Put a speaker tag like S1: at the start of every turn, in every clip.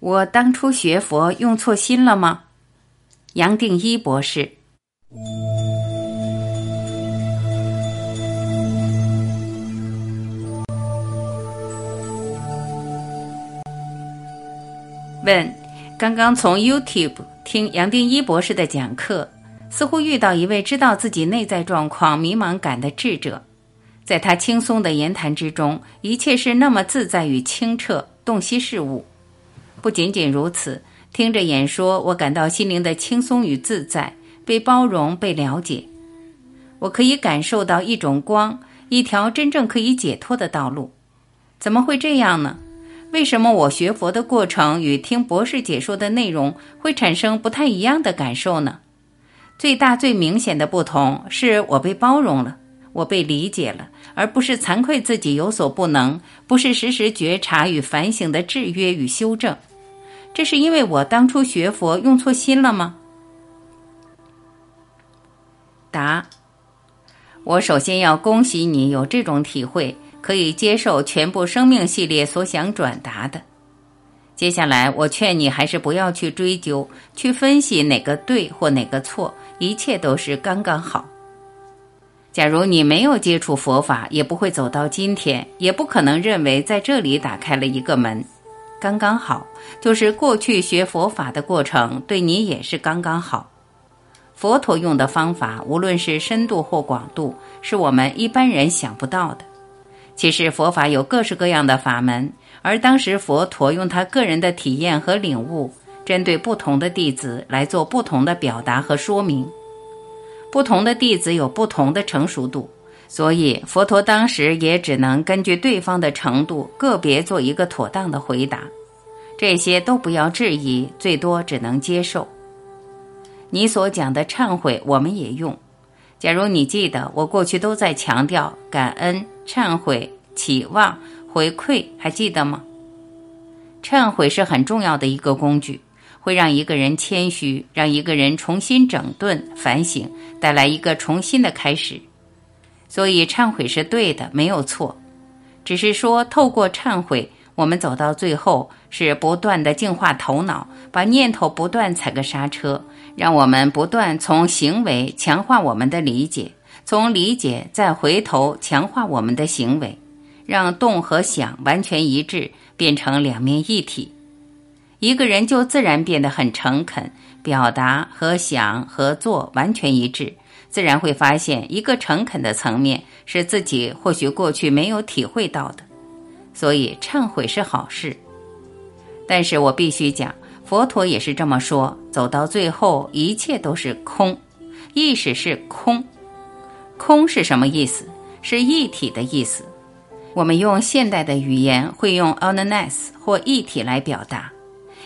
S1: 我当初学佛用错心了吗？杨定一博士。问：刚刚从 YouTube 听杨定一博士的讲课，似乎遇到一位知道自己内在状况迷茫感的智者，在他轻松的言谈之中，一切是那么自在与清澈，洞悉事物。不仅仅如此，听着演说，我感到心灵的轻松与自在，被包容、被了解。我可以感受到一种光，一条真正可以解脱的道路。怎么会这样呢？为什么我学佛的过程与听博士解说的内容会产生不太一样的感受呢？最大、最明显的不同是我被包容了，我被理解了，而不是惭愧自己有所不能，不是时时觉察与反省的制约与修正。这是因为我当初学佛用错心了吗？答：我首先要恭喜你有这种体会，可以接受全部生命系列所想转达的。接下来，我劝你还是不要去追究、去分析哪个对或哪个错，一切都是刚刚好。假如你没有接触佛法，也不会走到今天，也不可能认为在这里打开了一个门。刚刚好，就是过去学佛法的过程对你也是刚刚好。佛陀用的方法，无论是深度或广度，是我们一般人想不到的。其实佛法有各式各样的法门，而当时佛陀用他个人的体验和领悟，针对不同的弟子来做不同的表达和说明。不同的弟子有不同的成熟度。所以，佛陀当时也只能根据对方的程度，个别做一个妥当的回答。这些都不要质疑，最多只能接受。你所讲的忏悔，我们也用。假如你记得，我过去都在强调感恩、忏悔、期望、回馈，还记得吗？忏悔是很重要的一个工具，会让一个人谦虚，让一个人重新整顿、反省，带来一个重新的开始。所以忏悔是对的，没有错，只是说透过忏悔，我们走到最后是不断的净化头脑，把念头不断踩个刹车，让我们不断从行为强化我们的理解，从理解再回头强化我们的行为，让动和想完全一致，变成两面一体，一个人就自然变得很诚恳，表达和想和做完全一致。自然会发现，一个诚恳的层面是自己或许过去没有体会到的，所以忏悔是好事。但是我必须讲，佛陀也是这么说：走到最后，一切都是空，意识是空。空是什么意思？是一体的意思。我们用现代的语言会用 oneness 或一体来表达，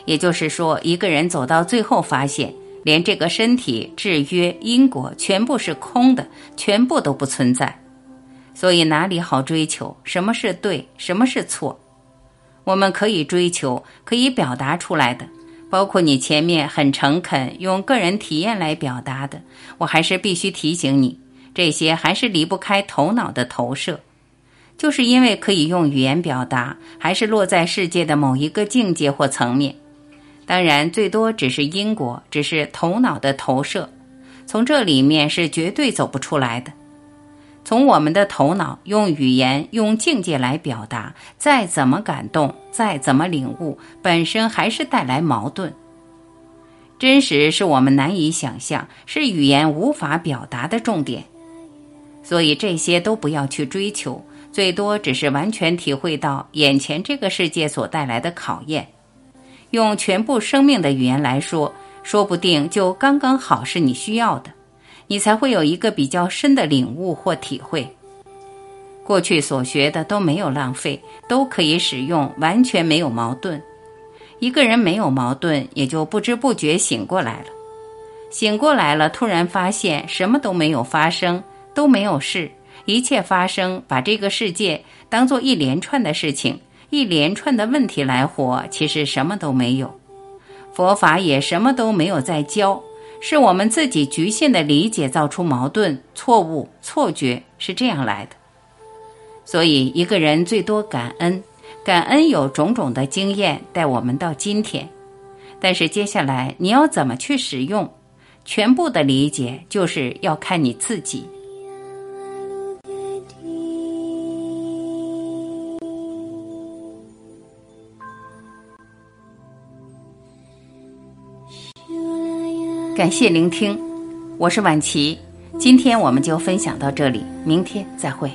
S1: 也就是说，一个人走到最后发现。连这个身体、制约、因果，全部是空的，全部都不存在。所以哪里好追求？什么是对？什么是错？我们可以追求，可以表达出来的，包括你前面很诚恳用个人体验来表达的，我还是必须提醒你，这些还是离不开头脑的投射。就是因为可以用语言表达，还是落在世界的某一个境界或层面。当然，最多只是因果，只是头脑的投射，从这里面是绝对走不出来的。从我们的头脑用语言、用境界来表达，再怎么感动，再怎么领悟，本身还是带来矛盾。真实是我们难以想象，是语言无法表达的重点。所以这些都不要去追求，最多只是完全体会到眼前这个世界所带来的考验。用全部生命的语言来说，说不定就刚刚好是你需要的，你才会有一个比较深的领悟或体会。过去所学的都没有浪费，都可以使用，完全没有矛盾。一个人没有矛盾，也就不知不觉醒过来了。醒过来了，突然发现什么都没有发生，都没有事，一切发生，把这个世界当做一连串的事情。一连串的问题来活，其实什么都没有，佛法也什么都没有在教，是我们自己局限的理解造出矛盾、错误、错觉，是这样来的。所以，一个人最多感恩，感恩有种种的经验带我们到今天，但是接下来你要怎么去使用，全部的理解就是要看你自己。感谢聆听，我是晚琪，今天我们就分享到这里，明天再会。